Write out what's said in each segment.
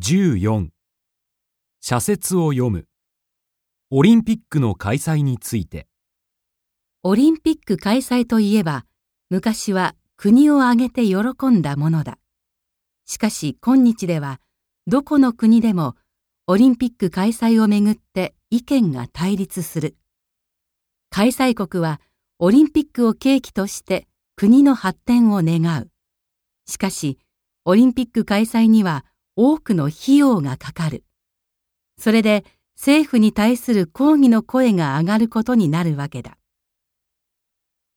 14社説を読むオリンピックの開催についてオリンピック開催といえば、昔は国を挙げて喜んだものだ。しかし今日では、どこの国でもオリンピック開催をめぐって意見が対立する。開催国はオリンピックを契機として国の発展を願う。しかし、オリンピック開催には多くの費用がかかる。それで政府に対する抗議の声が上がることになるわけだ。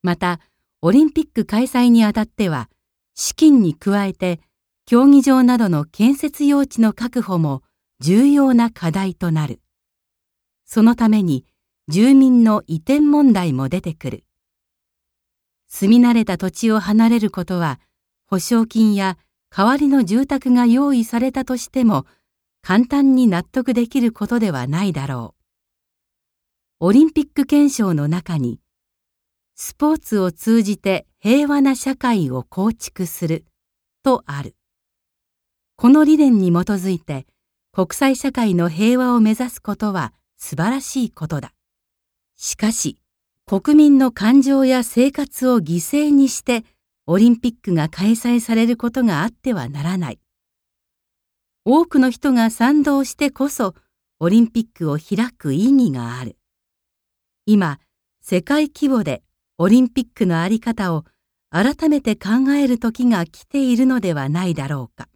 また、オリンピック開催にあたっては、資金に加えて、競技場などの建設用地の確保も重要な課題となる。そのために、住民の移転問題も出てくる。住み慣れた土地を離れることは、保証金や代わりの住宅が用意されたとしても、簡単に納得できることではないだろう。オリンピック憲章の中に、スポーツを通じて平和な社会を構築するとある。この理念に基づいて国際社会の平和を目指すことは素晴らしいことだ。しかし、国民の感情や生活を犠牲にしてオリンピックが開催されることがあってはならない。多くの人が賛同してこそオリンピックを開く意義がある。今、世界規模でオリンピックのあり方を改めて考える時が来ているのではないだろうか。